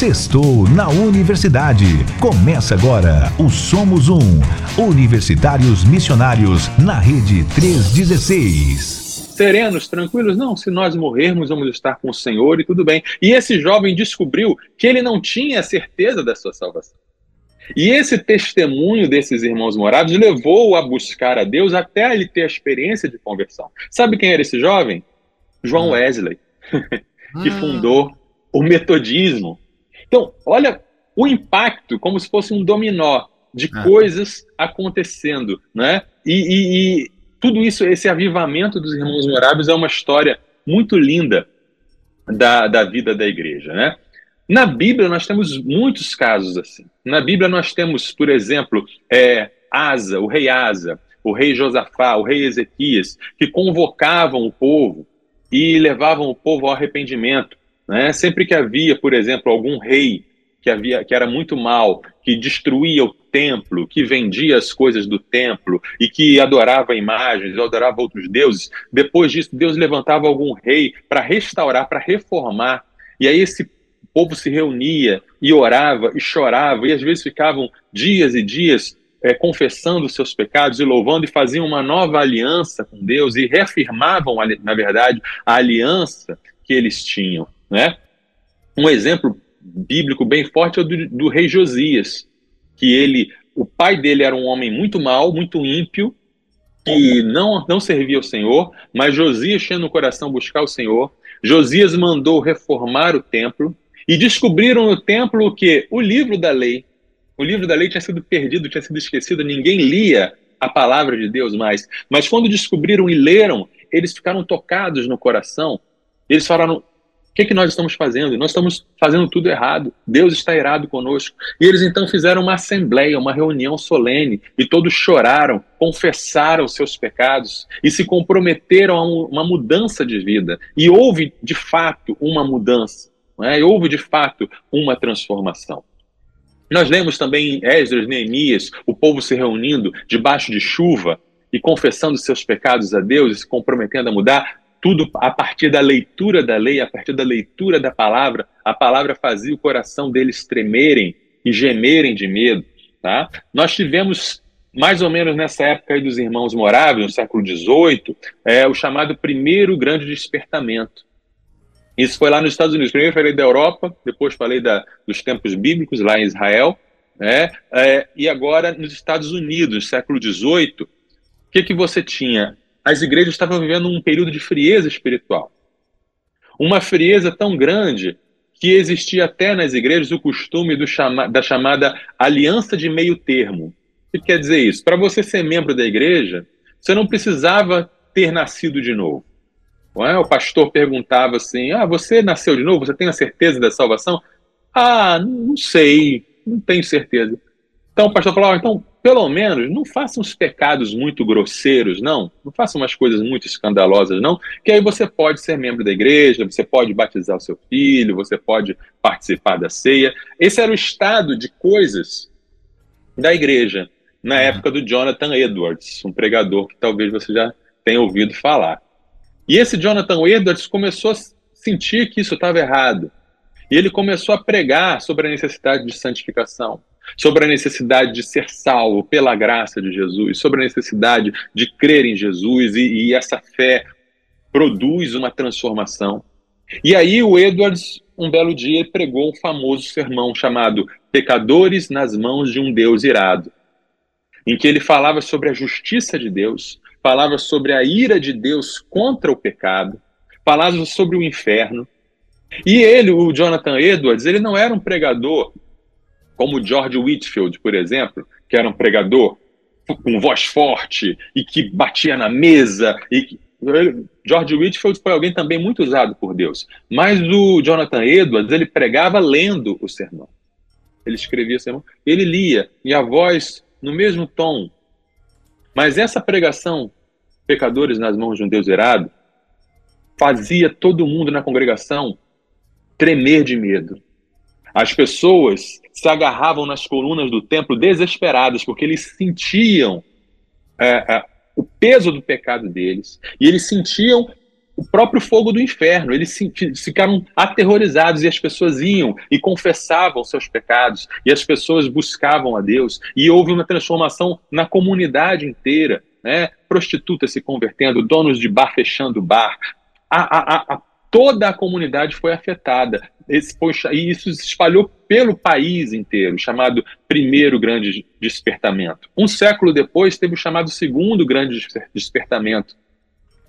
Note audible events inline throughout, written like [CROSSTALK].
Sextou na Universidade. Começa agora o Somos Um. Universitários Missionários na Rede 316. Serenos, tranquilos? Não, se nós morrermos, vamos estar com o Senhor e tudo bem. E esse jovem descobriu que ele não tinha certeza da sua salvação. E esse testemunho desses irmãos morados levou-o a buscar a Deus até ele ter a experiência de conversão. Sabe quem era esse jovem? João ah. Wesley, [LAUGHS] que ah. fundou o metodismo. Então, olha o impacto, como se fosse um dominó de ah. coisas acontecendo, né? E, e, e, tudo isso, esse avivamento dos irmãos moráveis é uma história muito linda da, da vida da igreja, né? Na Bíblia nós temos muitos casos assim. Na Bíblia nós temos, por exemplo, é, Asa, o rei Asa, o rei Josafá, o rei Ezequias, que convocavam o povo e levavam o povo ao arrependimento. Né? Sempre que havia, por exemplo, algum rei que, havia, que era muito mal, que destruía o templo, que vendia as coisas do templo e que adorava imagens, adorava outros deuses, depois disso, Deus levantava algum rei para restaurar, para reformar. E aí esse povo se reunia e orava e chorava, e às vezes ficavam dias e dias é, confessando seus pecados e louvando, e faziam uma nova aliança com Deus e reafirmavam, na verdade, a aliança que eles tinham. Né? Um exemplo bíblico bem forte é o do, do rei Josias, que ele, o pai dele era um homem muito mau, muito ímpio, que não, não servia ao Senhor, mas Josias tinha no coração buscar o Senhor. Josias mandou reformar o templo e descobriram no templo o que? O livro da lei. O livro da lei tinha sido perdido, tinha sido esquecido, ninguém lia a palavra de Deus mais. Mas quando descobriram e leram, eles ficaram tocados no coração. Eles falaram: o que, que nós estamos fazendo? Nós estamos fazendo tudo errado. Deus está irado conosco. E eles então fizeram uma assembleia, uma reunião solene, e todos choraram, confessaram seus pecados e se comprometeram a uma mudança de vida. E houve, de fato, uma mudança. É? E houve, de fato, uma transformação. Nós lemos também em Esdras, Neemias, o povo se reunindo debaixo de chuva e confessando seus pecados a Deus e se comprometendo a mudar tudo a partir da leitura da lei, a partir da leitura da palavra, a palavra fazia o coração deles tremerem e gemerem de medo. Tá? Nós tivemos, mais ou menos nessa época dos irmãos moráveis, no século XVIII, é, o chamado primeiro grande despertamento. Isso foi lá nos Estados Unidos. Primeiro falei da Europa, depois falei da, dos tempos bíblicos lá em Israel, né? É, e agora nos Estados Unidos, século XVIII, o que, que você tinha? As igrejas estavam vivendo um período de frieza espiritual. Uma frieza tão grande que existia até nas igrejas o costume chama, da chamada aliança de meio termo. O que quer dizer isso? Para você ser membro da igreja, você não precisava ter nascido de novo. É? O pastor perguntava assim: Ah, você nasceu de novo? Você tem a certeza da salvação? Ah, não sei, não tenho certeza. Então o pastor falou: ah, então pelo menos não faça uns pecados muito grosseiros, não. Não faça umas coisas muito escandalosas, não. Que aí você pode ser membro da igreja, você pode batizar o seu filho, você pode participar da ceia. Esse era o estado de coisas da igreja na uhum. época do Jonathan Edwards, um pregador que talvez você já tenha ouvido falar. E esse Jonathan Edwards começou a sentir que isso estava errado. E ele começou a pregar sobre a necessidade de santificação sobre a necessidade de ser salvo pela graça de Jesus, sobre a necessidade de crer em Jesus e, e essa fé produz uma transformação. E aí o Edwards, um belo dia, pregou um famoso sermão chamado Pecadores nas mãos de um Deus irado, em que ele falava sobre a justiça de Deus, falava sobre a ira de Deus contra o pecado, falava sobre o inferno. E ele, o Jonathan Edwards, ele não era um pregador como George Whitfield, por exemplo, que era um pregador com voz forte e que batia na mesa. E George Whitfield foi alguém também muito usado por Deus. Mas o Jonathan Edwards, ele pregava lendo o sermão. Ele escrevia o sermão, ele lia, e a voz no mesmo tom. Mas essa pregação, pecadores nas mãos de um Deus errado, fazia todo mundo na congregação tremer de medo. As pessoas se agarravam nas colunas do templo desesperadas, porque eles sentiam é, é, o peso do pecado deles, e eles sentiam o próprio fogo do inferno. Eles ficaram aterrorizados e as pessoas iam e confessavam seus pecados e as pessoas buscavam a Deus e houve uma transformação na comunidade inteira. Né? Prostitutas se convertendo, donos de bar fechando bar. A, a, a, toda a comunidade foi afetada. Esse e isso se espalhou pelo país inteiro, chamado primeiro grande despertamento. Um século depois, teve o chamado segundo grande despertamento,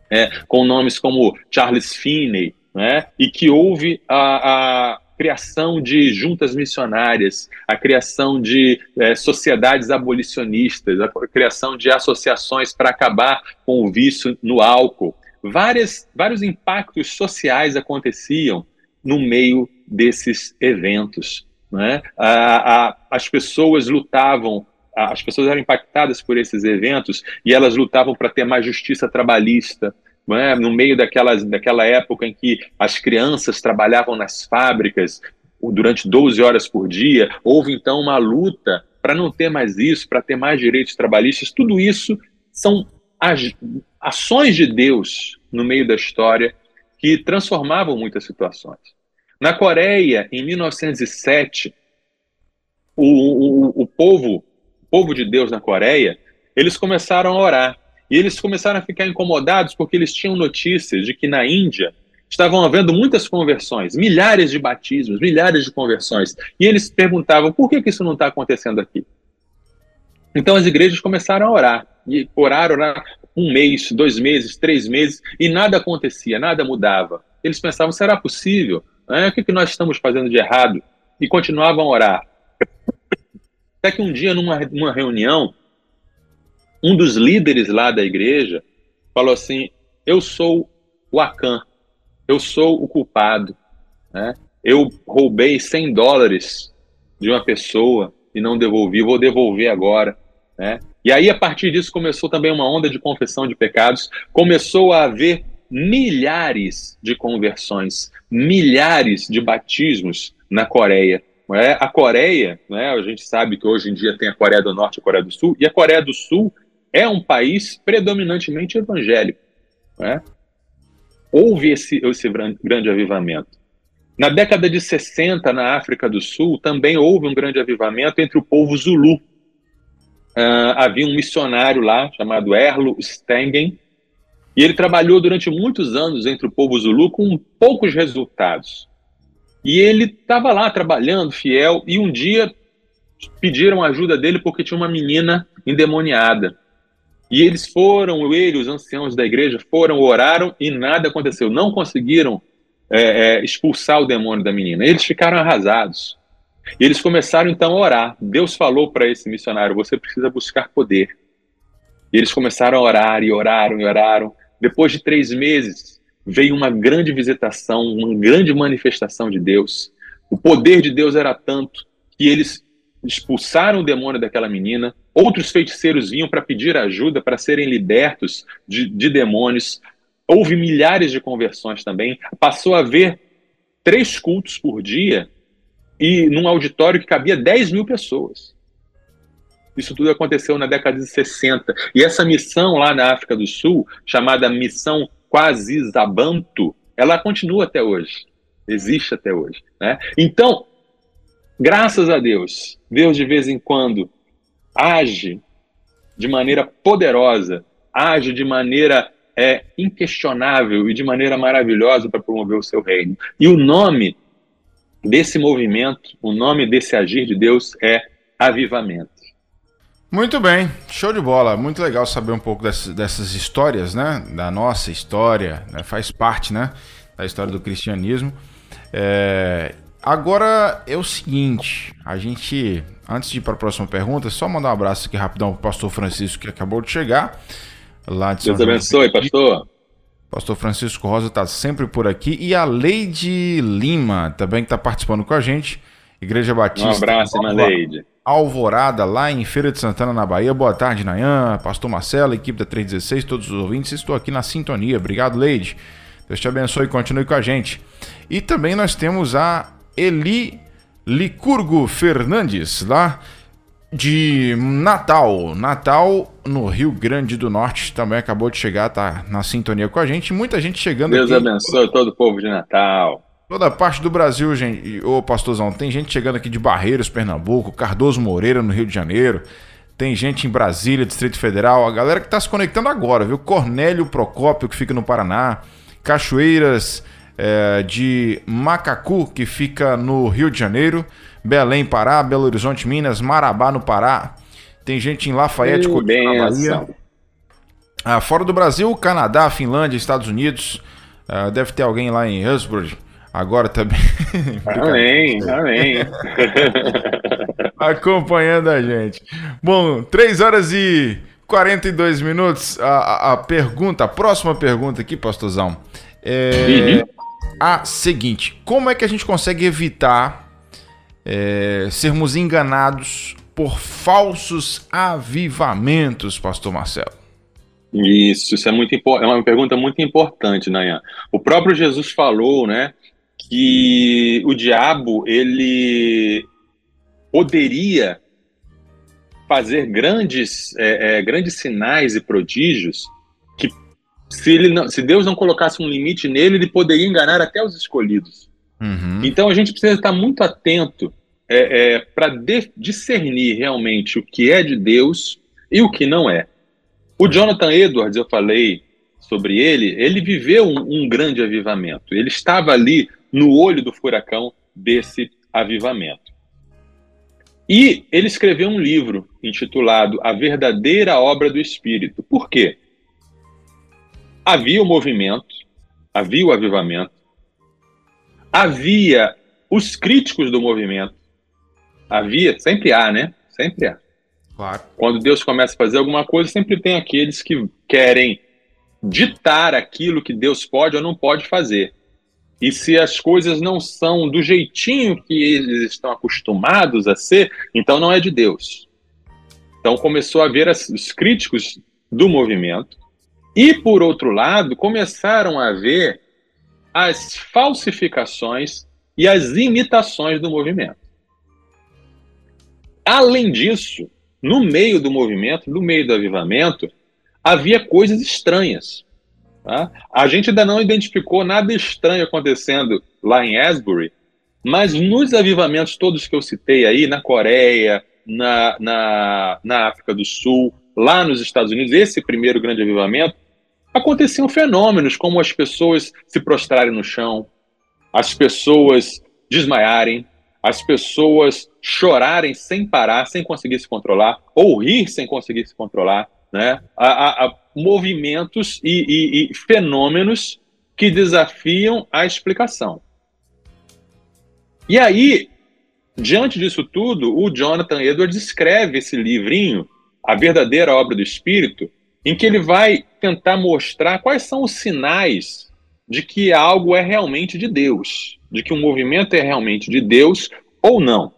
é, com nomes como Charles Finney, né, e que houve a, a criação de juntas missionárias, a criação de é, sociedades abolicionistas, a criação de associações para acabar com o vício no álcool. Várias, vários impactos sociais aconteciam no meio desses eventos. Né? A, a, as pessoas lutavam, as pessoas eram impactadas por esses eventos e elas lutavam para ter mais justiça trabalhista, é? no meio daquelas, daquela época em que as crianças trabalhavam nas fábricas durante 12 horas por dia, houve então uma luta para não ter mais isso, para ter mais direitos trabalhistas. Tudo isso são ações de Deus no meio da história que transformavam muitas situações. Na Coreia, em 1907, o, o, o povo, o povo de Deus na Coreia, eles começaram a orar. E eles começaram a ficar incomodados porque eles tinham notícias de que na Índia estavam havendo muitas conversões, milhares de batismos, milhares de conversões. E eles perguntavam por que, que isso não está acontecendo aqui. Então as igrejas começaram a orar. E orar, orar um mês, dois meses, três meses, e nada acontecia, nada mudava. Eles pensavam, será possível? Né? O que, que nós estamos fazendo de errado? E continuavam a orar. Até que um dia, numa, numa reunião, um dos líderes lá da igreja falou assim: Eu sou o Acan, eu sou o culpado. Né? Eu roubei 100 dólares de uma pessoa e não devolvi, vou devolver agora. Né? E aí, a partir disso, começou também uma onda de confissão de pecados, começou a haver milhares de conversões, milhares de batismos na Coreia. É? A Coreia, né, a gente sabe que hoje em dia tem a Coreia do Norte e a Coreia do Sul, e a Coreia do Sul é um país predominantemente evangélico. Né? Houve esse, esse grande avivamento. Na década de 60, na África do Sul, também houve um grande avivamento entre o povo Zulu. Uh, havia um missionário lá chamado Erlo Stengen, e ele trabalhou durante muitos anos entre o povo Zulu com poucos resultados. E ele estava lá trabalhando, fiel, e um dia pediram ajuda dele porque tinha uma menina endemoniada. E eles foram, ele, os anciãos da igreja, foram, oraram e nada aconteceu. Não conseguiram é, é, expulsar o demônio da menina. Eles ficaram arrasados. E eles começaram então a orar. Deus falou para esse missionário: você precisa buscar poder. E eles começaram a orar e oraram e oraram. Depois de três meses, veio uma grande visitação, uma grande manifestação de Deus. O poder de Deus era tanto que eles expulsaram o demônio daquela menina. Outros feiticeiros vinham para pedir ajuda para serem libertos de, de demônios. Houve milhares de conversões também. Passou a haver três cultos por dia e num auditório que cabia 10 mil pessoas. Isso tudo aconteceu na década de 60. E essa missão lá na África do Sul, chamada Missão Quasizabanto, ela continua até hoje. Existe até hoje. Né? Então, graças a Deus, Deus de vez em quando age de maneira poderosa, age de maneira é, inquestionável e de maneira maravilhosa para promover o seu reino. E o nome desse movimento, o nome desse agir de Deus é avivamento. Muito bem, show de bola. Muito legal saber um pouco dessas, dessas histórias, né? Da nossa história, né? faz parte, né? Da história do cristianismo. É... Agora é o seguinte, a gente, antes de ir para a próxima pergunta, só mandar um abraço aqui rapidão para o pastor Francisco que acabou de chegar. Lá de Deus São abençoe, João. pastor. Pastor Francisco Rosa está sempre por aqui. E a Leide Lima também que está participando com a gente. Igreja Batista. Um abraço, irmã Leide. Alvorada, lá em Feira de Santana, na Bahia. Boa tarde, Nayan, Pastor Marcelo, equipe da 316, todos os ouvintes. Estou aqui na sintonia. Obrigado, Leide. Deus te abençoe e continue com a gente. E também nós temos a Eli Licurgo Fernandes, lá de Natal. Natal no Rio Grande do Norte também acabou de chegar, tá na sintonia com a gente. Muita gente chegando Deus aqui. Deus abençoe todo o povo de Natal. Toda parte do Brasil, gente. Ô, pastorzão, tem gente chegando aqui de Barreiros, Pernambuco, Cardoso Moreira, no Rio de Janeiro. Tem gente em Brasília, Distrito Federal. A galera que tá se conectando agora, viu? Cornélio Procópio, que fica no Paraná. Cachoeiras é, de Macacu, que fica no Rio de Janeiro. Belém, Pará, Belo Horizonte, Minas, Marabá, no Pará. Tem gente em Lafayette, Curitiba, Bahia. Ah, fora do Brasil, Canadá, Finlândia, Estados Unidos. Ah, deve ter alguém lá em Hillsborough. Agora também. [LAUGHS] amém, amém. [LAUGHS] Acompanhando a gente. Bom, 3 horas e 42 minutos. A, a, a pergunta, a próxima pergunta aqui, pastorzão, é uhum. A seguinte: Como é que a gente consegue evitar é, sermos enganados por falsos avivamentos, pastor Marcelo? Isso, isso é muito é uma pergunta muito importante, Nayan. O próprio Jesus falou, né, que o diabo ele poderia fazer grandes, é, é, grandes sinais e prodígios se, ele não, se Deus não colocasse um limite nele, ele poderia enganar até os escolhidos. Uhum. Então a gente precisa estar muito atento é, é para discernir realmente o que é de Deus e o que não é. O Jonathan Edwards, eu falei sobre ele, ele viveu um, um grande avivamento. Ele estava ali no olho do furacão desse avivamento. E ele escreveu um livro intitulado A Verdadeira Obra do Espírito. Por quê? Havia o movimento, havia o avivamento, havia os críticos do movimento, havia, sempre há, né? Sempre há. Claro. Quando Deus começa a fazer alguma coisa, sempre tem aqueles que querem ditar aquilo que Deus pode ou não pode fazer. E se as coisas não são do jeitinho que eles estão acostumados a ser, então não é de Deus. Então começou a haver os críticos do movimento, e por outro lado, começaram a haver as falsificações e as imitações do movimento. Além disso, no meio do movimento, no meio do avivamento, havia coisas estranhas. Tá? A gente ainda não identificou nada estranho acontecendo lá em Asbury, mas nos avivamentos todos que eu citei aí, na Coreia, na, na, na África do Sul, lá nos Estados Unidos, esse primeiro grande avivamento, aconteciam fenômenos como as pessoas se prostrarem no chão, as pessoas desmaiarem, as pessoas chorarem sem parar, sem conseguir se controlar, ou rir sem conseguir se controlar, né? A, a movimentos e, e, e fenômenos que desafiam a explicação. E aí, diante disso tudo, o Jonathan Edwards escreve esse livrinho, A Verdadeira Obra do Espírito, em que ele vai tentar mostrar quais são os sinais de que algo é realmente de Deus, de que um movimento é realmente de Deus ou não.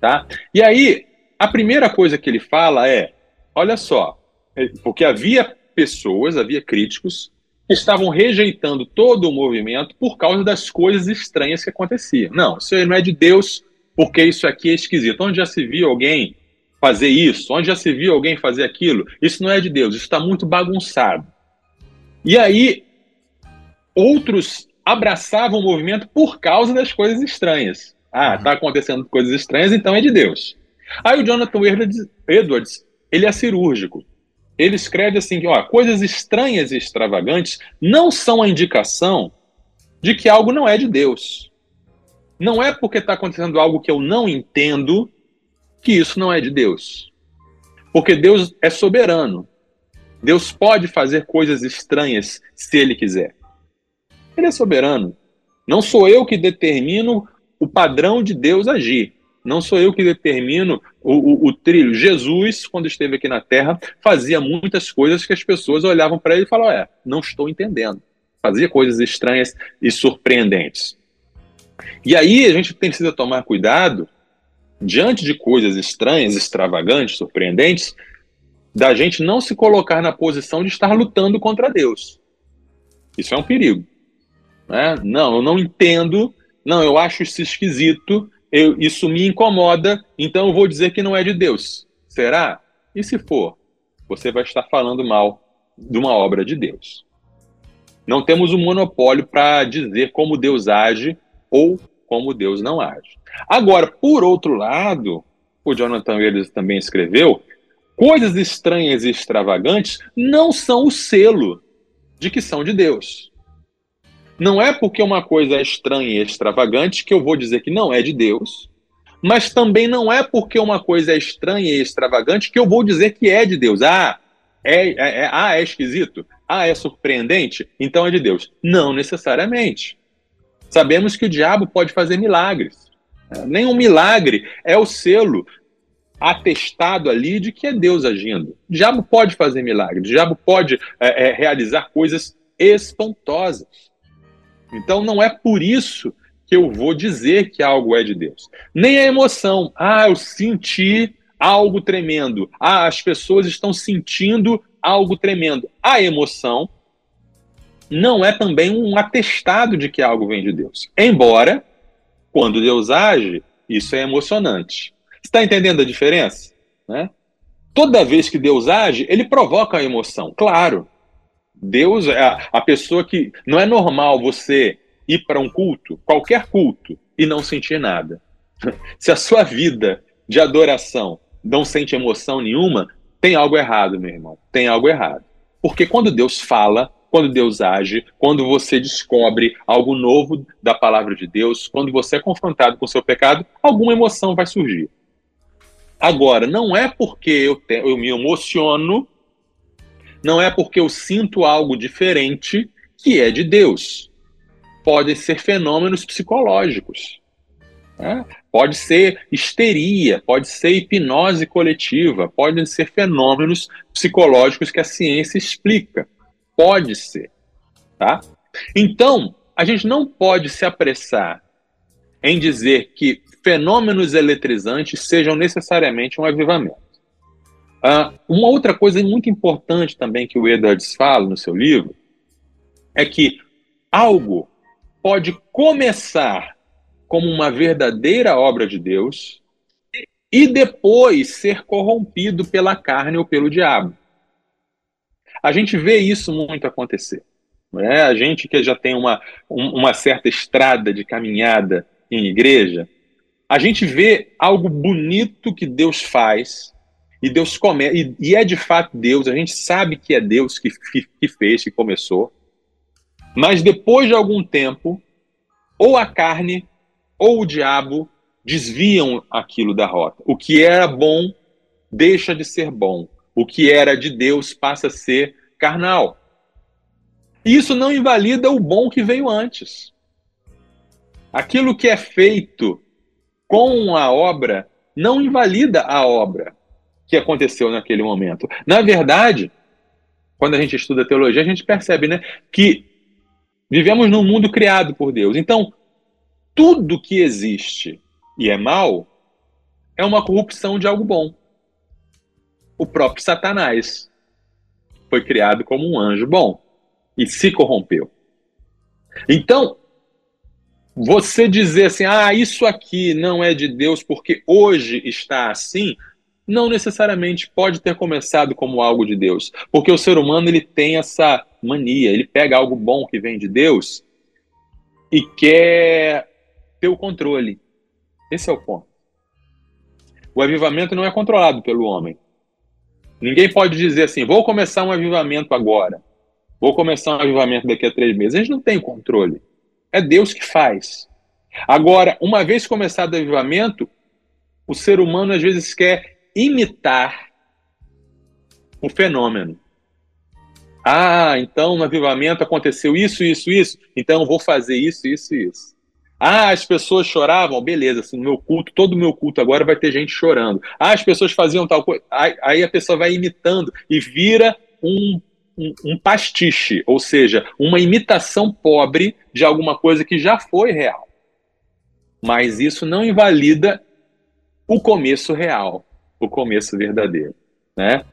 Tá? E aí, a primeira coisa que ele fala é: olha só, é, porque havia pessoas, havia críticos que estavam rejeitando todo o movimento por causa das coisas estranhas que aconteciam. Não, isso não é de Deus, porque isso aqui é esquisito. Onde já se viu alguém fazer isso? Onde já se viu alguém fazer aquilo? Isso não é de Deus, isso está muito bagunçado. E aí, outros abraçavam o movimento por causa das coisas estranhas. Ah, está acontecendo coisas estranhas, então é de Deus. Aí o Jonathan Edwards, ele é cirúrgico ele escreve assim: ó, coisas estranhas e extravagantes não são a indicação de que algo não é de Deus. Não é porque está acontecendo algo que eu não entendo que isso não é de Deus. Porque Deus é soberano. Deus pode fazer coisas estranhas se ele quiser. Ele é soberano. Não sou eu que determino o padrão de Deus agir. Não sou eu que determino o, o, o, trilho. Jesus, quando esteve aqui na Terra, fazia muitas coisas que as pessoas olhavam para ele e falavam: É, não estou entendendo. Fazia coisas estranhas e surpreendentes. E aí a gente precisa tomar cuidado, diante de coisas estranhas, extravagantes, surpreendentes, da gente não se colocar na posição de estar lutando contra Deus. Isso é um perigo. Né? Não, eu não entendo, não, eu acho isso esquisito, eu, isso me incomoda, então eu vou dizer que não é de Deus. Será? E se for? Você vai estar falando mal de uma obra de Deus. Não temos um monopólio para dizer como Deus age ou como Deus não age. Agora, por outro lado, o Jonathan Willis também escreveu, coisas estranhas e extravagantes não são o selo de que são de Deus. Não é porque uma coisa é estranha e extravagante que eu vou dizer que não é de Deus, mas também não é porque uma coisa é estranha e extravagante que eu vou dizer que é de Deus. Ah, é, é, é, ah, é esquisito? Ah, é surpreendente? Então é de Deus. Não necessariamente. Sabemos que o diabo pode fazer milagres. Nenhum milagre é o selo atestado ali de que é Deus agindo. O diabo pode fazer milagres, o diabo pode é, é, realizar coisas espantosas. Então não é por isso que eu vou dizer que algo é de Deus. Nem a emoção. Ah, eu senti algo tremendo. Ah, as pessoas estão sentindo algo tremendo. A emoção não é também um atestado de que algo vem de Deus. Embora, quando Deus age, isso é emocionante. Está entendendo a diferença? Né? Toda vez que Deus age, ele provoca a emoção, claro. Deus é a, a pessoa que. Não é normal você ir para um culto, qualquer culto, e não sentir nada. [LAUGHS] Se a sua vida de adoração não sente emoção nenhuma, tem algo errado, meu irmão. Tem algo errado. Porque quando Deus fala, quando Deus age, quando você descobre algo novo da palavra de Deus, quando você é confrontado com o seu pecado, alguma emoção vai surgir. Agora, não é porque eu, te, eu me emociono, não é porque eu sinto algo diferente que é de Deus. Podem ser fenômenos psicológicos. Né? Pode ser histeria, pode ser hipnose coletiva, podem ser fenômenos psicológicos que a ciência explica. Pode ser. Tá? Então, a gente não pode se apressar em dizer que fenômenos eletrizantes sejam necessariamente um avivamento. Uh, uma outra coisa muito importante também que o Edwards fala no seu livro é que algo pode começar como uma verdadeira obra de Deus e depois ser corrompido pela carne ou pelo diabo. A gente vê isso muito acontecer. Né? A gente que já tem uma, uma certa estrada de caminhada em igreja, a gente vê algo bonito que Deus faz, e Deus come, e, e é de fato Deus, a gente sabe que é Deus que, que, que fez, que começou, mas depois de algum tempo, ou a carne ou o diabo desviam aquilo da rota. O que era bom deixa de ser bom. O que era de Deus passa a ser carnal. Isso não invalida o bom que veio antes. Aquilo que é feito com a obra não invalida a obra que aconteceu naquele momento. Na verdade, quando a gente estuda teologia, a gente percebe né, que vivemos num mundo criado por Deus. Então, tudo que existe e é mal é uma corrupção de algo bom. O próprio Satanás foi criado como um anjo bom e se corrompeu. Então, você dizer assim, ah, isso aqui não é de Deus porque hoje está assim, não necessariamente pode ter começado como algo de Deus, porque o ser humano ele tem essa mania, ele pega algo bom que vem de Deus e quer ter o controle. Esse é o ponto. O avivamento não é controlado pelo homem. Ninguém pode dizer assim, vou começar um avivamento agora, vou começar um avivamento daqui a três meses. A gente não tem controle. É Deus que faz. Agora, uma vez começado o avivamento, o ser humano às vezes quer imitar o fenômeno. Ah, então no avivamento aconteceu isso, isso, isso, então eu vou fazer isso, isso, isso. Ah, as pessoas choravam, beleza, assim, no meu culto, todo o meu culto agora vai ter gente chorando. Ah, as pessoas faziam tal coisa. Aí a pessoa vai imitando e vira um um, um pastiche, ou seja, uma imitação pobre de alguma coisa que já foi real. Mas isso não invalida o começo real, o começo verdadeiro, né?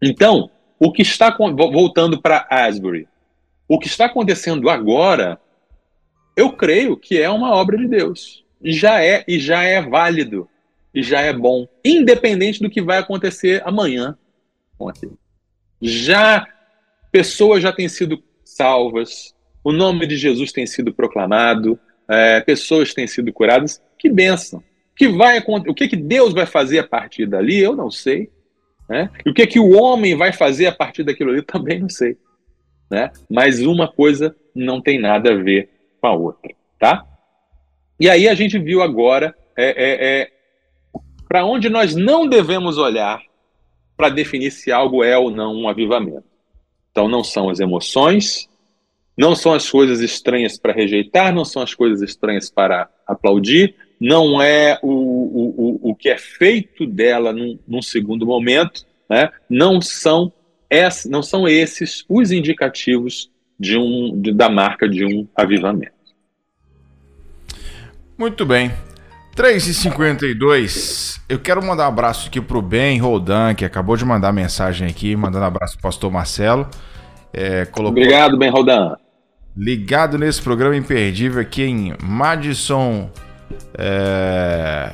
Então, o que está voltando para Asbury, o que está acontecendo agora, eu creio que é uma obra de Deus. já é e já é válido e já é bom, independente do que vai acontecer amanhã com aquilo. Já pessoas já têm sido salvas, o nome de Jesus tem sido proclamado, é, pessoas têm sido curadas. Que bênção! Que vai, o que, que Deus vai fazer a partir dali, eu não sei. Né? E o que, que o homem vai fazer a partir daquilo ali, também não sei. Né? Mas uma coisa não tem nada a ver com a outra. Tá? E aí a gente viu agora é, é, é para onde nós não devemos olhar para definir se algo é ou não um avivamento. Então, não são as emoções, não são as coisas estranhas para rejeitar, não são as coisas estranhas para aplaudir, não é o, o, o, o que é feito dela num, num segundo momento, né? não, são ess, não são esses os indicativos de um, de, da marca de um avivamento. Muito bem. 3h52. Eu quero mandar um abraço aqui pro Ben Roldan, que acabou de mandar mensagem aqui, mandando um abraço pro pastor Marcelo. É, colocou... Obrigado, Ben Roldan. Ligado nesse programa imperdível aqui em Madison, é,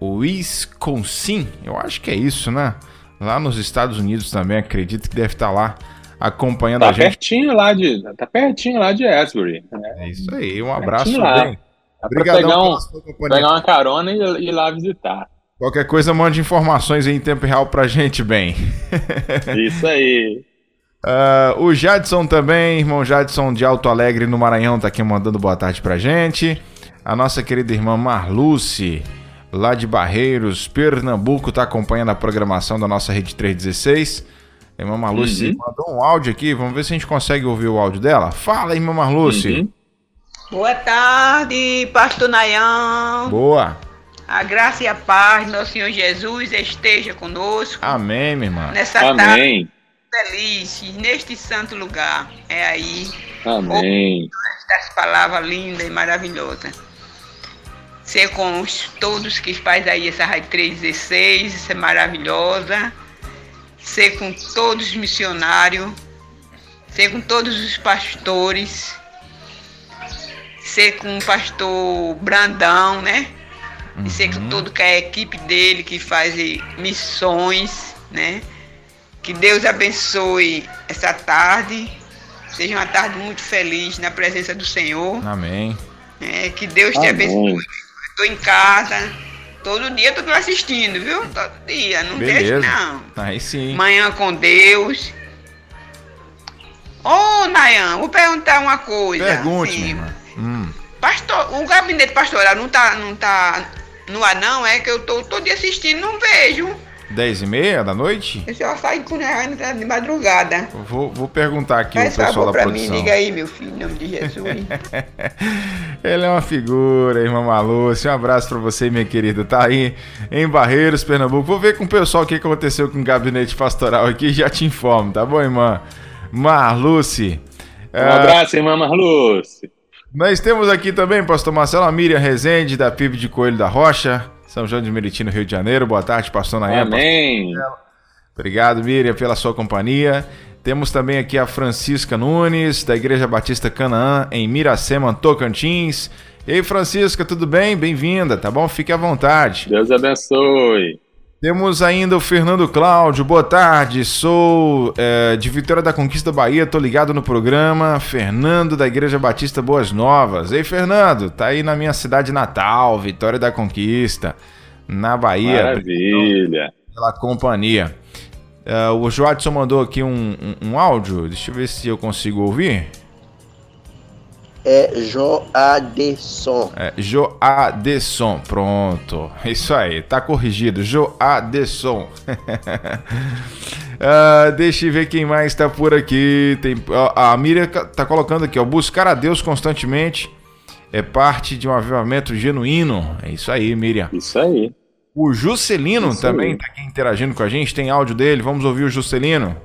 Wisconsin. Eu acho que é isso, né? Lá nos Estados Unidos também, acredito que deve estar lá acompanhando tá a gente. Pertinho lá de, tá pertinho lá de Asbury. Né? É isso aí, um abraço, Ben. Dá Obrigadão pegar, um, pegar uma carona e ir lá visitar. Qualquer coisa, mande informações em tempo real pra gente, bem. [LAUGHS] Isso aí. Uh, o Jadson também, irmão Jadson de Alto Alegre, no Maranhão, tá aqui mandando boa tarde pra gente. A nossa querida irmã Marluce, lá de Barreiros, Pernambuco, tá acompanhando a programação da nossa Rede 316. A irmã Marluce uhum. mandou um áudio aqui, vamos ver se a gente consegue ouvir o áudio dela. Fala, irmã Marluce. Uhum. Boa tarde, pastor Nayan. Boa. A graça e a paz do nosso Senhor Jesus esteja conosco. Amém, minha irmã. Nessa Amém. tarde feliz, neste santo lugar. É aí. Amém. Estas palavras lindas e maravilhosas. Ser com os, todos que faz aí essa Rádio 316, isso é maravilhosa. Ser com todos os missionários. Ser com todos os pastores ser com o pastor Brandão, né? Uhum. E ser com tudo que é a equipe dele que faz missões, né? Que Deus abençoe essa tarde. Seja uma tarde muito feliz na presença do Senhor. Amém. É, que Deus Amém. te abençoe. Estou em casa. Todo dia estou assistindo, viu? Todo dia. Não Beleza. deixe, não. Aí sim. Manhã com Deus. Ô, oh, Nayan, vou perguntar uma coisa. Pergunte, assim, Hum. Pastor, o gabinete pastoral não tá, não tá no ar, não? É que eu tô todo dia assistindo, não vejo. 10 e meia da noite? Eu só saio com de madrugada. Vou, vou perguntar aqui Faz o pessoal da pra produção. Mim, liga aí, meu filho, em nome de Jesus. [LAUGHS] Ele é uma figura, irmã Malúcia. Um abraço para você, minha querida. Tá aí em Barreiros, Pernambuco. Vou ver com o pessoal o que aconteceu com o gabinete pastoral aqui e já te informo, tá bom, irmã? Marluce. Um uh... abraço, irmã Marluce. Nós temos aqui também, pastor Marcelo Amíria Rezende, da PIB de Coelho da Rocha, São João de Meriti, no Rio de Janeiro. Boa tarde, pastor Nayan. Amém. Obrigado, Miriam, pela sua companhia. Temos também aqui a Francisca Nunes, da Igreja Batista Canaã, em Miracema, Tocantins. Ei, Francisca, tudo bem? Bem-vinda, tá bom? Fique à vontade. Deus abençoe. Temos ainda o Fernando Cláudio. Boa tarde, sou é, de Vitória da Conquista Bahia, tô ligado no programa. Fernando da Igreja Batista Boas Novas. Ei, Fernando, tá aí na minha cidade natal, Vitória da Conquista, na Bahia. Maravilha. Pela companhia. É, o Joadson mandou aqui um, um, um áudio, deixa eu ver se eu consigo ouvir é Joadson. É, Joadson, pronto. Isso aí, tá corrigido. Joadson. uh, [LAUGHS] deixa eu ver quem mais tá por aqui. Tem, a Miriam tá colocando aqui, ó. Buscar a Deus constantemente é parte de um avivamento genuíno. É isso aí, Miriam. Isso aí. O Juscelino isso também aí. tá aqui interagindo com a gente. Tem áudio dele. Vamos ouvir o Juscelino.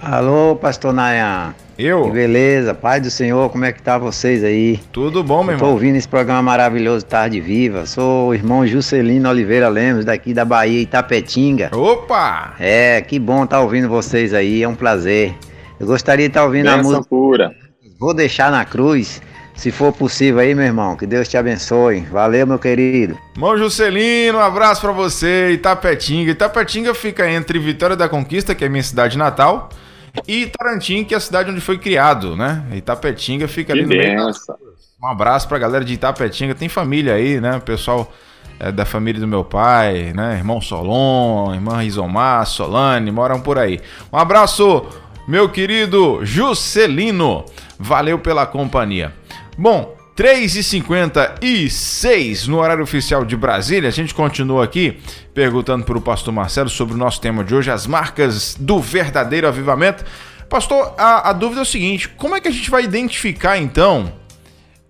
Alô, pastor Nayan. Eu? Que beleza, Pai do Senhor, como é que tá vocês aí? Tudo bom, meu irmão? Tô ouvindo esse programa maravilhoso Tarde Viva. Sou o irmão Juscelino Oliveira Lemos, daqui da Bahia, Itapetinga. Opa! É, que bom estar tá ouvindo vocês aí, é um prazer. Eu gostaria de estar tá ouvindo Benção a música. Pura. Vou deixar na cruz. Se for possível aí, meu irmão, que Deus te abençoe. Valeu, meu querido. Irmão Juscelino, um abraço para você, Itapetinga. Itapetinga fica entre Vitória da Conquista, que é minha cidade natal, e Tarantim, que é a cidade onde foi criado, né? Itapetinga fica ali Que no meio. Um abraço pra galera de Itapetinga. Tem família aí, né? Pessoal é, da família do meu pai, né? Irmão Solon, irmã Isomar, Solane, moram por aí. Um abraço, meu querido Juscelino. Valeu pela companhia. Bom, 3h56 no horário oficial de Brasília. A gente continua aqui perguntando para o pastor Marcelo sobre o nosso tema de hoje, as marcas do verdadeiro avivamento. Pastor, a, a dúvida é o seguinte: como é que a gente vai identificar então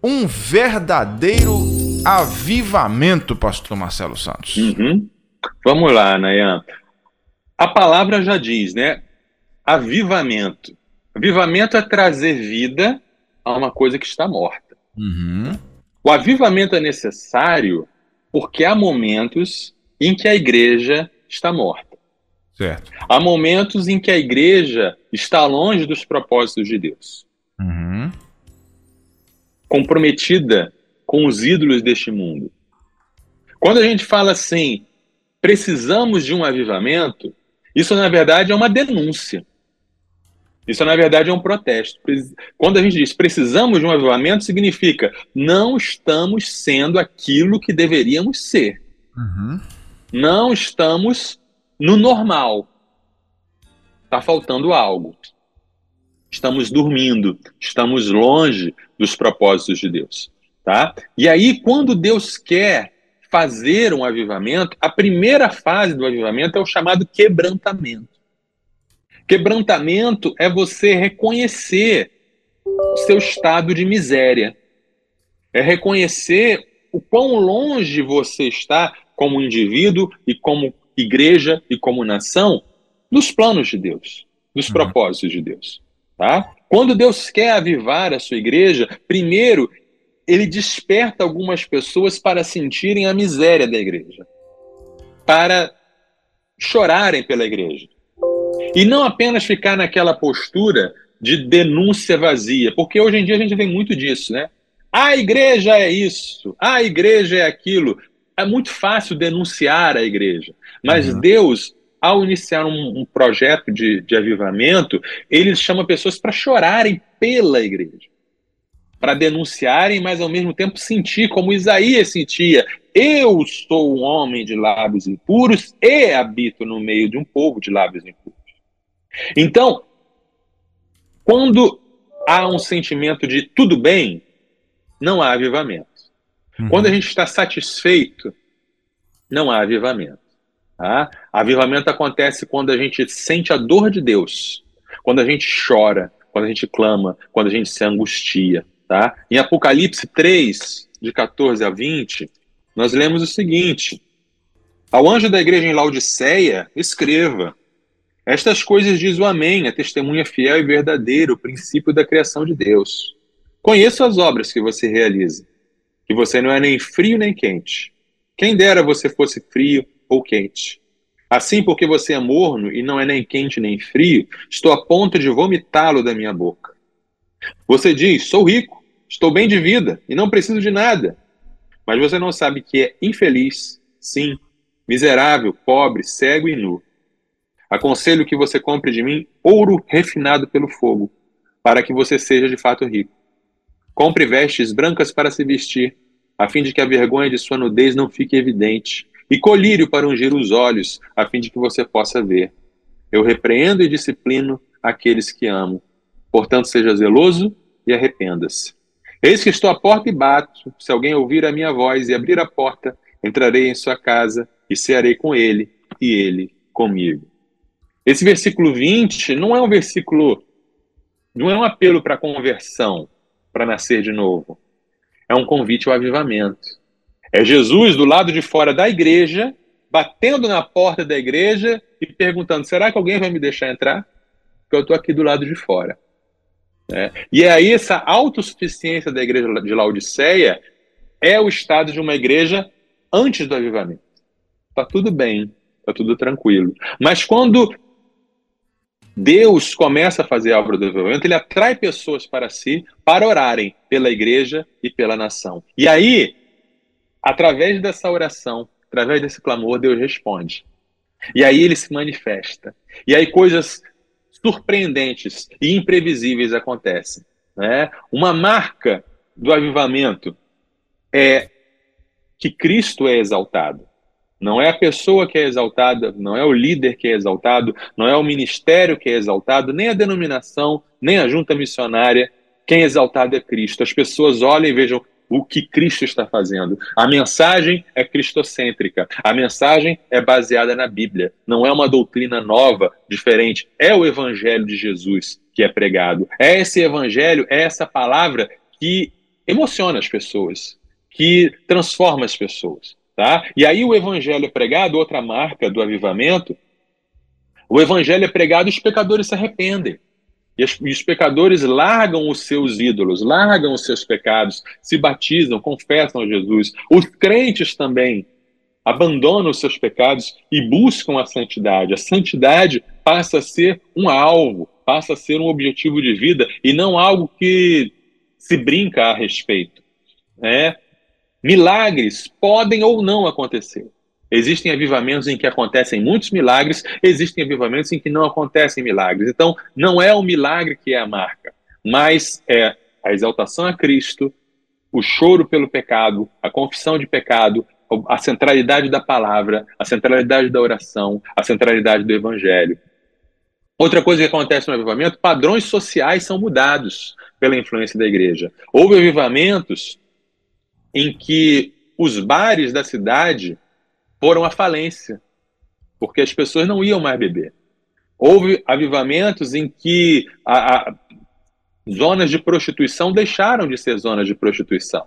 um verdadeiro avivamento, pastor Marcelo Santos? Uhum. Vamos lá, Nayan. A palavra já diz, né? Avivamento. Avivamento é trazer vida a uma coisa que está morta. Uhum. O avivamento é necessário porque há momentos em que a igreja está morta. Certo. Há momentos em que a igreja está longe dos propósitos de Deus, Uhum. comprometida com os ídolos deste mundo. Quando a gente fala assim, precisamos de um avivamento, isso na verdade é uma denúncia. Isso na verdade é um protesto. Quando a gente diz precisamos de um avivamento, significa não estamos sendo aquilo que deveríamos ser. Uhum. Não estamos no normal. Está faltando algo. Estamos dormindo, estamos longe dos propósitos de Deus, tá? E aí quando Deus quer fazer um avivamento, a primeira fase do avivamento é o chamado quebrantamento. Quebrantamento é você reconhecer o seu estado de miséria. É reconhecer o quão longe você está como indivíduo e como igreja e como nação dos planos de Deus, dos Uhum. propósitos de Deus, tá? Quando Deus quer avivar a sua igreja, primeiro ele desperta algumas pessoas para sentirem a miséria da igreja, para chorarem pela igreja. E não apenas ficar naquela postura de denúncia vazia, porque hoje em dia a gente vê muito disso, né? A igreja é isso, a igreja é aquilo. É muito fácil denunciar a igreja, mas Uhum. Deus, ao iniciar um, um projeto de, de avivamento, ele chama pessoas para chorarem pela igreja, para denunciarem, mas ao mesmo tempo sentir como Isaías sentia: eu sou um homem de lábios impuros e habito no meio de um povo de lábios impuros. Então, quando há um sentimento de tudo bem, não há avivamento. Uhum. Quando a gente está satisfeito, não há avivamento. Tá? Avivamento acontece quando a gente sente a dor de Deus, quando a gente chora, quando a gente clama, quando a gente se angustia. Tá? Em Apocalipse 3, de 14 a 20, nós lemos o seguinte: Ao anjo da igreja em Laodiceia, escreva: Estas coisas diz o Amém, a testemunha fiel e verdadeira, o princípio da criação de Deus. Conheço as obras que você realiza, que você não é nem frio nem quente. Quem dera você fosse frio ou quente. Assim, porque você é morno e não é nem quente nem frio, estou a ponto de vomitá-lo da minha boca. Você diz: sou rico, estou bem de vida e não preciso de nada. Mas você não sabe que é infeliz, sim, miserável, pobre, cego e nu. Aconselho que você compre de mim ouro refinado pelo fogo, para que você seja de fato rico. Compre vestes brancas para se vestir, a fim de que a vergonha de sua nudez não fique evidente, e colírio para ungir os olhos, a fim de que você possa ver. Eu repreendo e disciplino aqueles que amo. Portanto, seja zeloso e arrependa-se. Eis que estou à porta e bato. Se alguém ouvir a minha voz e abrir a porta, entrarei em sua casa e cearei com ele e ele comigo. Esse versículo 20 não é um versículo, não é um apelo para conversão, para nascer de novo. É um convite ao avivamento. É Jesus do lado de fora da igreja, batendo na porta da igreja e perguntando: será que alguém vai me deixar entrar? Porque eu estou aqui do lado de fora. É. E aí, essa autossuficiência da igreja de Laodiceia é o estado de uma igreja antes do avivamento. Está tudo bem, está tudo tranquilo. Mas quando Deus começa a fazer a obra do avivamento, ele atrai pessoas para si para orarem pela igreja e pela nação. E aí, através dessa oração, através desse clamor, Deus responde. E aí ele se manifesta. E aí coisas surpreendentes e imprevisíveis acontecem. Né? Uma marca do avivamento é que Cristo é exaltado. Não é a pessoa que é exaltada, não é o líder que é exaltado, não é o ministério que é exaltado, nem a denominação, nem a junta missionária. Quem é exaltado é Cristo. As pessoas olhem e vejam o que Cristo está fazendo. A mensagem é cristocêntrica. A mensagem é baseada na Bíblia. Não é uma doutrina nova, diferente. É o evangelho de Jesus que é pregado. É esse evangelho, é essa palavra que emociona as pessoas, que transforma as pessoas, tá? E aí o evangelho é pregado, outra marca do avivamento, o evangelho é pregado e os pecadores se arrependem. E, os pecadores largam os seus ídolos, largam os seus pecados, se batizam, confessam a Jesus. Os crentes também abandonam os seus pecados e buscam a santidade. A santidade passa a ser um alvo, passa a ser um objetivo de vida e não algo que se brinca a respeito. Né? Milagres podem ou não acontecer. Existem avivamentos em que acontecem muitos milagres, existem avivamentos em que não acontecem milagres. Então, não é o milagre que é a marca, mas é a exaltação a Cristo, o choro pelo pecado, a confissão de pecado, a centralidade da palavra, a centralidade da oração, a centralidade do evangelho. Outra coisa que acontece no avivamento, padrões sociais são mudados pela influência da igreja. Houve avivamentos em que os bares da cidade foram à falência, porque as pessoas não iam mais beber. Houve avivamentos em que a, a, zonas de prostituição deixaram de ser zonas de prostituição,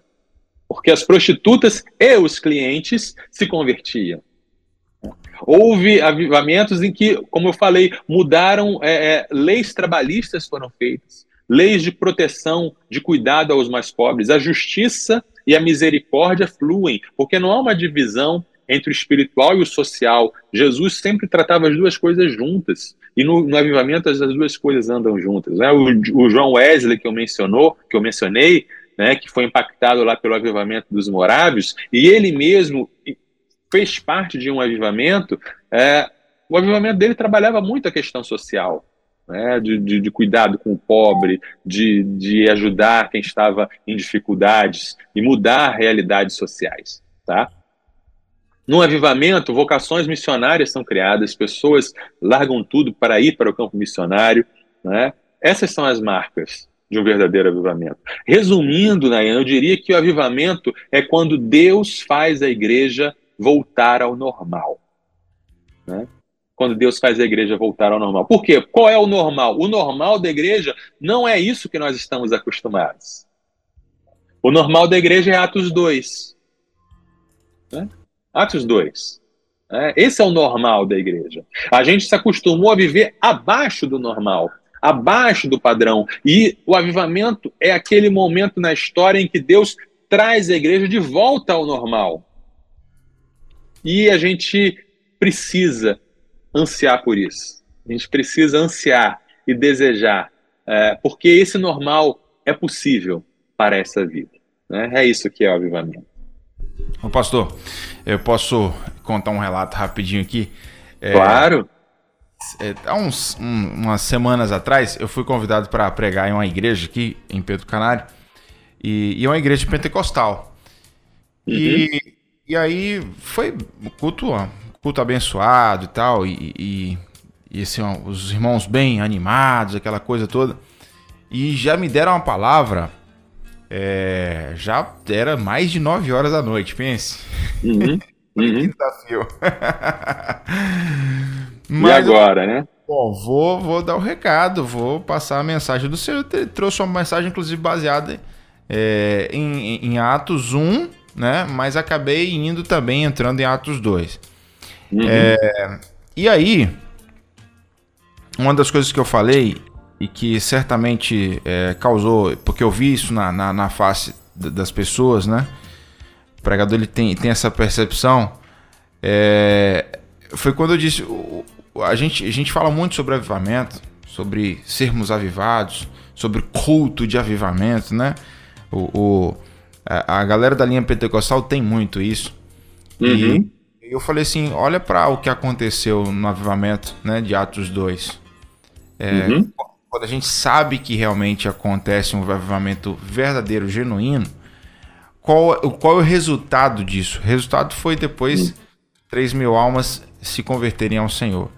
porque as prostitutas e os clientes se convertiam. Houve avivamentos em que, como eu falei, mudaram, é, é, leis trabalhistas foram feitas, leis de proteção, de cuidado aos mais pobres. A justiça e a misericórdia fluem, porque não há uma divisão entre o espiritual e o social. Jesus sempre tratava as duas coisas juntas. E no, no avivamento as, duas coisas andam juntas. Né? O, o, João Wesley que eu mencionou, que eu mencionei, né, que foi impactado lá pelo avivamento dos morávios, e ele mesmo fez parte de um avivamento. É, o avivamento dele trabalhava muito a questão social. Né, de, de, de, cuidado com o pobre, de, de ajudar quem estava em dificuldades e mudar realidades sociais. Tá? No avivamento, vocações missionárias são criadas, pessoas largam tudo para ir para o campo missionário. Né? Essas são as marcas de um verdadeiro avivamento. Resumindo, Nayan, eu diria que o avivamento é quando Deus faz a igreja voltar ao normal. Né? Quando Deus faz a igreja voltar ao normal. Por quê? Qual é o normal? O normal da igreja não é isso que nós estamos acostumados. O normal da igreja é Atos 2. Né? Atos 2. É, esse é o normal da igreja. A gente se acostumou a viver abaixo do normal, abaixo do padrão. E o avivamento é aquele momento na história em que Deus traz a igreja de volta ao normal. E a gente precisa ansiar por isso. A gente precisa ansiar e desejar, é, porque esse normal é possível para essa vida. Né? É isso que é o avivamento. Ô pastor, eu posso contar um relato rapidinho aqui? É, claro. É, há uns, um, umas semanas atrás, eu fui convidado para pregar em uma igreja aqui em Pedro Canário, e, e é uma igreja pentecostal. Uhum. E, e aí foi culto, culto abençoado e tal, e, e, e assim, ó, os irmãos bem animados, aquela coisa toda. E já me deram uma palavra é, já era mais de 9 horas da noite, pense. Uhum, [LAUGHS] uhum. que desafio. [LAUGHS] Mas, e agora, né? Bom, vou, vou dar o um recado, vou passar a mensagem do senhor. Ele trouxe uma mensagem, inclusive, baseada é, em, em, Atos 1, né? Mas acabei indo também entrando em Atos 2. Uhum. É, e aí, uma das coisas que eu falei e que certamente é, causou, porque eu vi isso na, na, na, face das pessoas, né? O pregador ele tem, tem essa percepção. É, foi quando eu disse: a gente, a gente fala muito sobre avivamento, sobre sermos avivados, sobre culto de avivamento, né? O, o a, a, galera da linha pentecostal tem muito isso. Uhum. E eu falei assim, olha para o que aconteceu no avivamento, né, de Atos 2. É, uhum. Quando a gente sabe que realmente acontece um avivamento verdadeiro, genuíno, qual, qual é o resultado disso? O resultado foi depois uhum. 3 mil almas se converterem ao Senhor.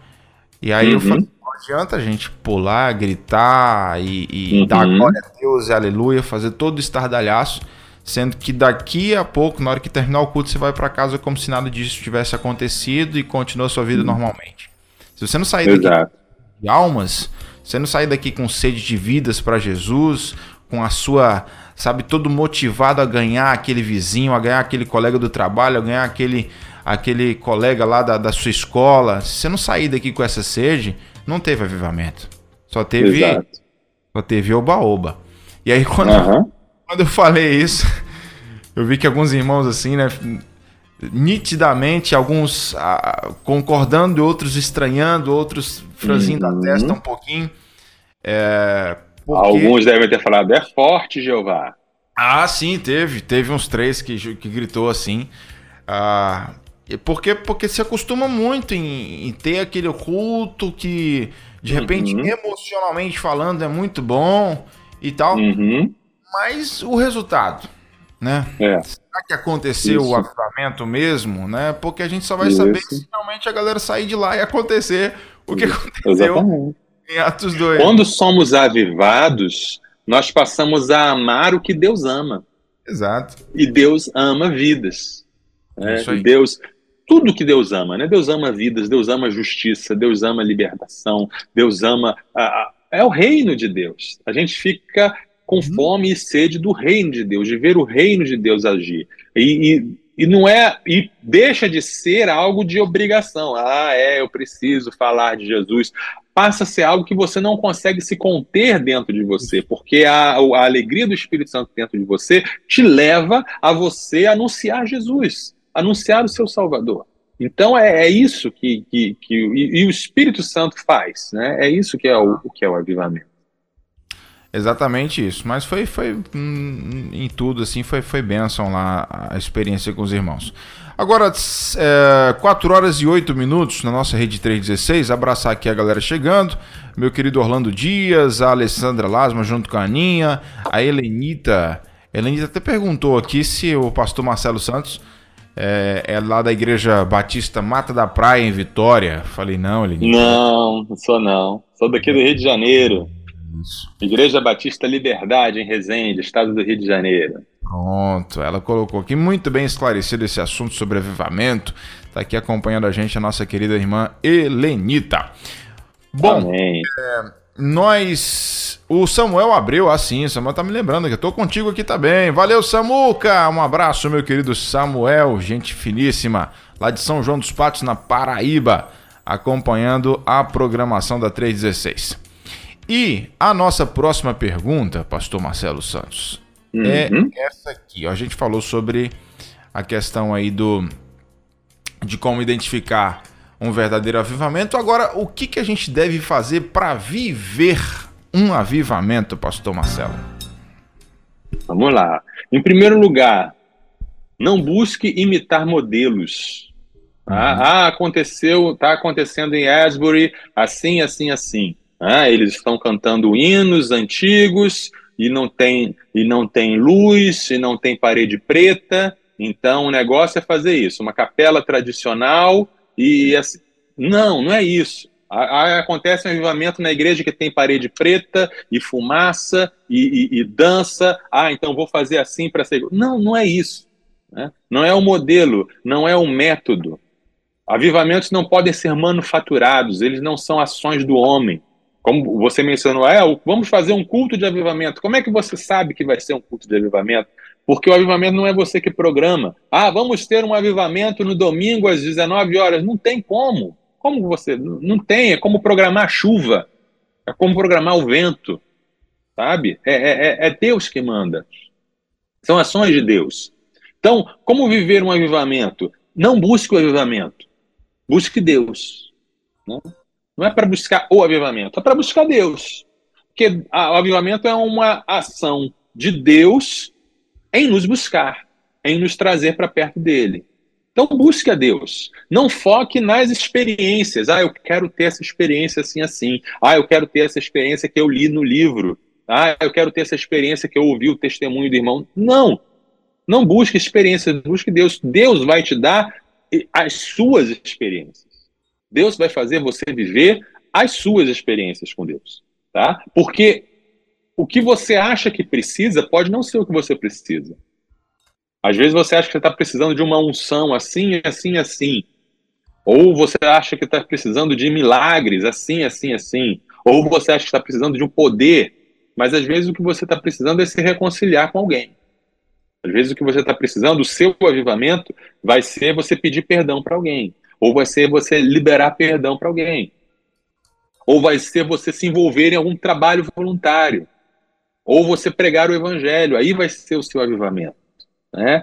E aí eu falei, adianta a gente pular, gritar e, e uhum. dar glória a Deus e aleluia, fazer todo o estardalhaço, sendo que daqui a pouco, na hora que terminar o culto, você vai para casa como se nada disso tivesse acontecido e continua sua vida uhum. normalmente. Se você não sair daqui Exato. de almas, você não sair daqui com sede de vidas para Jesus, com a sua, sabe, todo motivado a ganhar aquele vizinho, a ganhar aquele colega do trabalho, a ganhar aquele aquele colega lá da, da sua escola, se você não sair daqui com essa sede, não teve avivamento. Só teve. Exato. Só teve oba-oba. E aí, quando, uhum. Quando eu falei isso, [LAUGHS] eu vi que alguns irmãos, assim, né? Nitidamente, alguns ah, concordando, outros estranhando, outros franzindo uhum. a testa um pouquinho. É, porque... Alguns devem ter falado, é forte, Jeová. Ah, sim, teve. Teve uns três que, que gritou assim. Ah, porque, porque se acostuma muito em, em ter aquele culto que, de repente, uhum. emocionalmente falando, é muito bom e tal. Uhum. Mas o resultado, né? É. Será que aconteceu Isso. o avivamento mesmo, né? Porque a gente só vai Isso. saber se realmente a galera sair de lá e acontecer o que aconteceu Exatamente. em Atos 2. Quando somos avivados, nós passamos a amar o que Deus ama. Exato. E Deus ama vidas. Né? Deus, tudo que Deus ama, né? Deus ama vidas, Deus ama justiça, Deus ama libertação, Deus ama. A, a, é o reino de Deus. A gente fica com uhum. fome e sede do reino de Deus, de ver o reino de Deus agir. E, e, e, não é. E deixa de ser algo de obrigação. Ah, é, eu preciso falar de Jesus. Passa a ser algo que você não consegue se conter dentro de você, porque a, a alegria do Espírito Santo dentro de você te leva a você anunciar Jesus anunciar o seu Salvador. Então é, é isso que, que, que e, e, o Espírito Santo faz, né? É isso que é o, o que é o avivamento. Exatamente isso. Mas foi, foi hum, em tudo assim, foi, foi bênção lá a experiência com os irmãos. Agora, é, 4 horas e 8 minutos na nossa rede 316. Abraçar aqui a galera chegando. Meu querido Orlando Dias, a Alessandra Lasma junto com a Aninha, a Helenita. A Helenita até perguntou aqui se o pastor Marcelo Santos é, é, lá da Igreja Batista Mata da Praia, em Vitória. Falei, não, ele. Não, não sou não. Sou daqui do Rio de Janeiro. Isso. Igreja Batista Liberdade, em Resende, estado do Rio de Janeiro. Pronto, ela colocou aqui muito bem esclarecido esse assunto sobre avivamento. Está aqui acompanhando a gente a nossa querida irmã Helenita. Bom. É, nós. O Samuel abriu assim, Samuel tá me lembrando que eu tô contigo aqui também. Valeu, Samuca! Um abraço, meu querido Samuel, gente finíssima, lá de São João dos Patos, na Paraíba, acompanhando a programação da 316. E a nossa próxima pergunta, Pastor Marcelo Santos, é uhum. é essa aqui. A gente falou sobre a questão aí do de como identificar um verdadeiro avivamento. Agora, o que, que a gente deve fazer para viver um avivamento, Pastor Marcelo? Vamos lá. Em primeiro lugar, não busque imitar modelos. Tá? Uhum. Ah, aconteceu, está acontecendo em Asbury, assim, assim, assim. Ah, eles estão cantando hinos antigos e não tem e não tem luz e não tem parede preta. Então o negócio é fazer isso, uma capela tradicional e assim, não, não é isso. acontece um avivamento na igreja que tem parede preta e fumaça e, e, e dança. Ah, então vou fazer assim para ser. Não, não é isso. Né? Não é o modelo, não é o método. Avivamentos não podem ser manufaturados, eles não são ações do homem. Como você mencionou, é, vamos fazer um culto de avivamento. Como é que você sabe que vai ser um culto de avivamento? Porque o avivamento não é você que programa. Ah, vamos ter um avivamento no domingo às 19 horas. Não tem como. Como você. Não tem. É como programar chuva. É como programar o vento. Sabe? É, é, é, é Deus que manda. São ações de Deus. Então, como viver um avivamento? Não busque o avivamento. Busque Deus. Né? Não é para buscar o avivamento, é para buscar Deus. Porque a, o avivamento é uma ação de Deus em nos buscar, em nos trazer para perto dele. Então busque a Deus. Não foque nas experiências. Ah, eu quero ter essa experiência assim assim. Ah, eu quero ter essa experiência que eu li no livro. Ah, eu quero ter essa experiência que eu ouvi o testemunho do irmão. Não. Não busque experiências, busque Deus. Deus vai te dar as suas experiências. Deus vai fazer você viver as suas experiências com Deus, tá? Porque o que você acha que precisa pode não ser o que você precisa. Às vezes você acha que está precisando de uma unção assim, assim, assim. Ou você acha que está precisando de milagres assim, assim, assim. Ou você acha que está precisando de um poder. Mas às vezes o que você está precisando é se reconciliar com alguém. Às vezes o que você está precisando, o seu avivamento, vai ser você pedir perdão para alguém. Ou vai ser você liberar perdão para alguém. Ou vai ser você se envolver em algum trabalho voluntário. Ou você pregar o evangelho. Aí vai ser o seu avivamento. Né?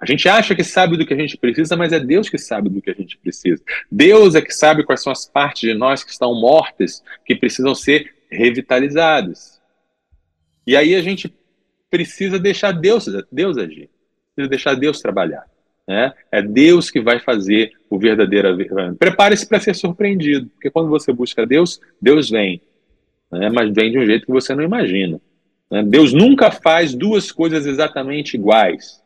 A gente acha que sabe do que a gente precisa, mas é Deus que sabe do que a gente precisa. Deus é que sabe quais são as partes de nós que estão mortas, que precisam ser revitalizadas. E aí a gente precisa deixar Deus, Deus agir, precisa deixar Deus trabalhar. Né? É Deus que vai fazer o verdadeiro. Prepare-se para ser surpreendido, porque quando você busca Deus, Deus vem, né? mas vem de um jeito que você não imagina. Né? Deus nunca faz duas coisas exatamente iguais.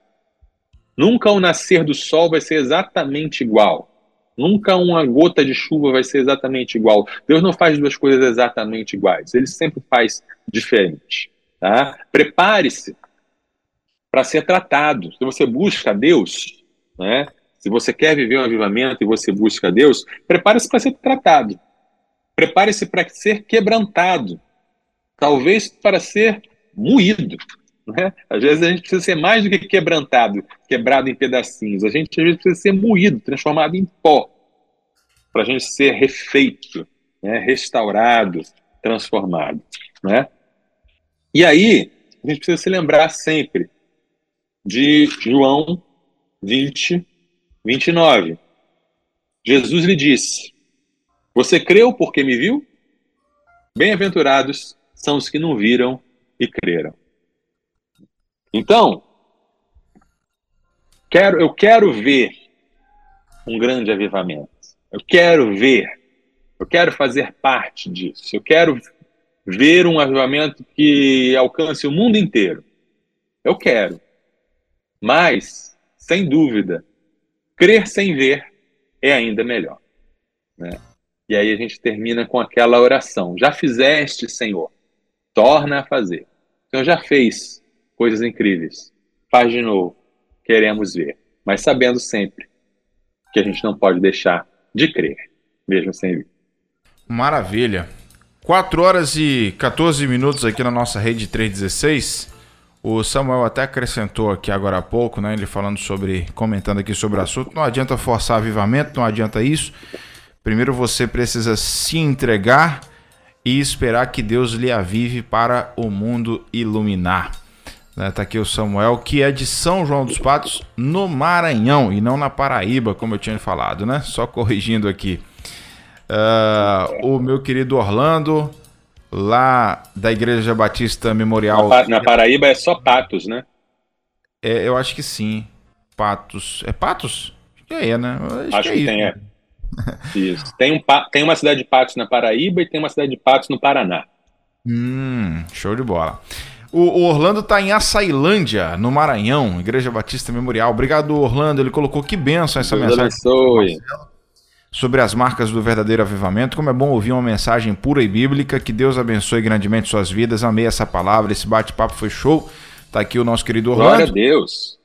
Nunca o nascer do sol vai ser exatamente igual. Nunca uma gota de chuva vai ser exatamente igual. Deus não faz duas coisas exatamente iguais. Ele sempre faz diferente. Tá? Prepare-se para ser tratado. Se você busca Deus, né? se você quer viver um avivamento e você busca Deus, prepare-se para ser tratado. Prepare-se para ser quebrantado. Talvez para ser moído. Né? Às vezes a gente precisa ser mais do que quebrantado, quebrado em pedacinhos. A gente às vezes precisa ser moído, transformado em pó, para a gente ser refeito, né? restaurado, transformado. Né? E aí, a gente precisa se lembrar sempre de João 20, 29. Jesus lhe disse: Você creu porque me viu? Bem-aventurados são os que não viram e creram. Então, quero, eu quero ver um grande avivamento. Eu quero ver, eu quero fazer parte disso. Eu quero ver um avivamento que alcance o mundo inteiro. Eu quero. Mas, sem dúvida, crer sem ver é ainda melhor. Né? E aí a gente termina com aquela oração: Já fizeste, Senhor, torna a fazer. O Senhor já fez, coisas incríveis. Faz de novo. Queremos ver. Mas sabendo sempre que a gente não pode deixar de crer, mesmo sem ver. Maravilha. 4 horas e 14 minutos aqui na nossa rede 316. O Samuel até acrescentou aqui agora há pouco, né? Ele falando sobre, comentando aqui sobre o assunto. Não adianta forçar avivamento, não adianta isso. Primeiro você precisa se entregar e esperar que Deus lhe avive para o mundo iluminar. Né, tá aqui o Samuel, que é de São João dos Patos, no Maranhão, e não na Paraíba, como eu tinha falado, né? Só corrigindo aqui. Uh, o meu querido Orlando, lá da Igreja Batista Memorial. Na, na Paraíba é só Patos, né? É, eu acho que sim. Patos. É Patos? Acho que é, né? Acho, acho que, é que tem, é. Isso. Tem, um, tem uma cidade de Patos na Paraíba e tem uma cidade de Patos no Paraná. Hum, show de bola. O, Orlando está em Açailândia, no Maranhão, Igreja Batista Memorial. Obrigado, Orlando. Ele colocou que benção essa Deus mensagem. Abençoe. Sobre as marcas do verdadeiro avivamento. Como é bom ouvir uma mensagem pura e bíblica. Que Deus abençoe grandemente suas vidas. Amei essa palavra. Esse bate-papo foi show. Tá aqui o nosso querido Orlando. Glória a Deus.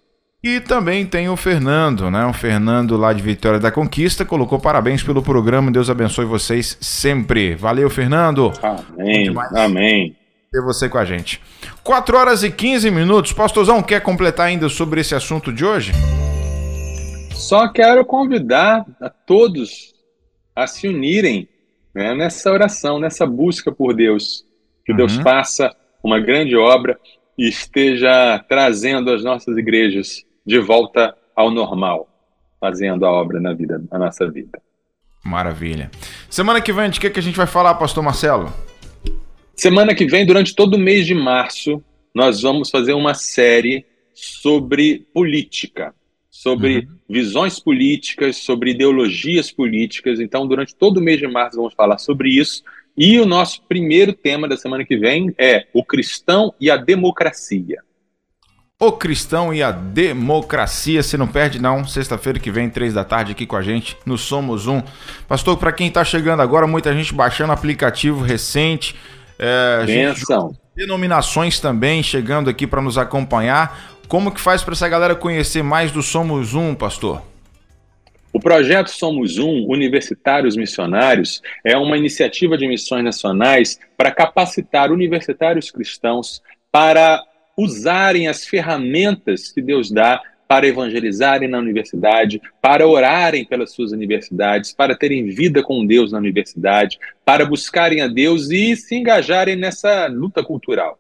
E também tem o Fernando, né? O Fernando lá de Vitória da Conquista colocou parabéns pelo programa. Deus abençoe vocês sempre. Valeu, Fernando. Amém. Amém ter você com a gente. 4 horas e 15 minutos. Pastorzão, quer completar ainda sobre esse assunto de hoje? Só quero convidar a todos a se unirem né, nessa oração, nessa busca por Deus. Que uhum. Deus faça uma grande obra e esteja trazendo as nossas igrejas de volta ao normal, fazendo a obra na vida, na nossa vida. Maravilha. Semana que vem, de que, que a gente vai falar, pastor Marcelo? Semana que vem, durante todo o mês de março, nós vamos fazer uma série sobre política, sobre uhum. visões políticas, sobre ideologias políticas. Então, durante todo o mês de março, vamos falar sobre isso. E o nosso primeiro tema da semana que vem é o cristão e a democracia. O Cristão e a Democracia. Se não perde, não. Sexta-feira que vem, três da tarde, aqui com a gente no Somos Um. Pastor, para quem está chegando agora, muita gente baixando aplicativo recente. É, Benção. Denominações também chegando aqui para nos acompanhar. Como que faz para essa galera conhecer mais do Somos Um, pastor? O projeto Somos Um, Universitários Missionários, é uma iniciativa de missões nacionais para capacitar universitários cristãos para usarem as ferramentas que Deus dá para evangelizarem na universidade, para orarem pelas suas universidades, para terem vida com Deus na universidade, para buscarem a Deus e se engajarem nessa luta cultural.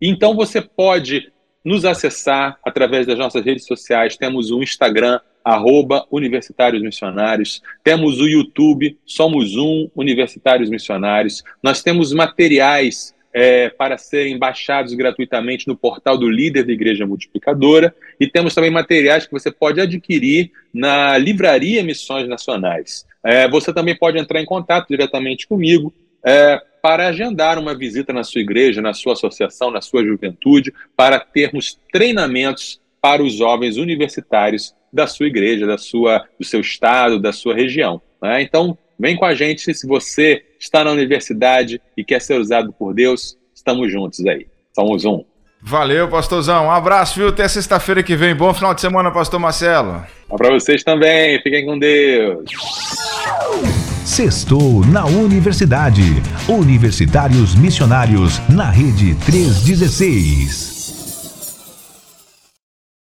Então você pode nos acessar através das nossas redes sociais. Temos o Instagram, arroba Universitários Missionários. Temos o YouTube, Somos Um Universitários Missionários. Nós temos materiais é, para serem baixados gratuitamente no portal do líder da Igreja Multiplicadora e temos também materiais que você pode adquirir na Livraria Missões Nacionais. É, você também pode entrar em contato diretamente comigo é, para agendar uma visita na sua igreja, na sua associação, na sua juventude, para termos treinamentos para os jovens universitários da sua igreja, da sua, do seu estado, da sua região. Né? Então, Vem com a gente se você está na universidade e quer ser usado por Deus. Estamos juntos aí. Somos um. Valeu, pastorzão. Um abraço, viu? Até sexta-feira que vem. Bom final de semana, pastor Marcelo. Para vocês também. Fiquem com Deus. Sextou na Universidade. Universitários Missionários na Rede 316.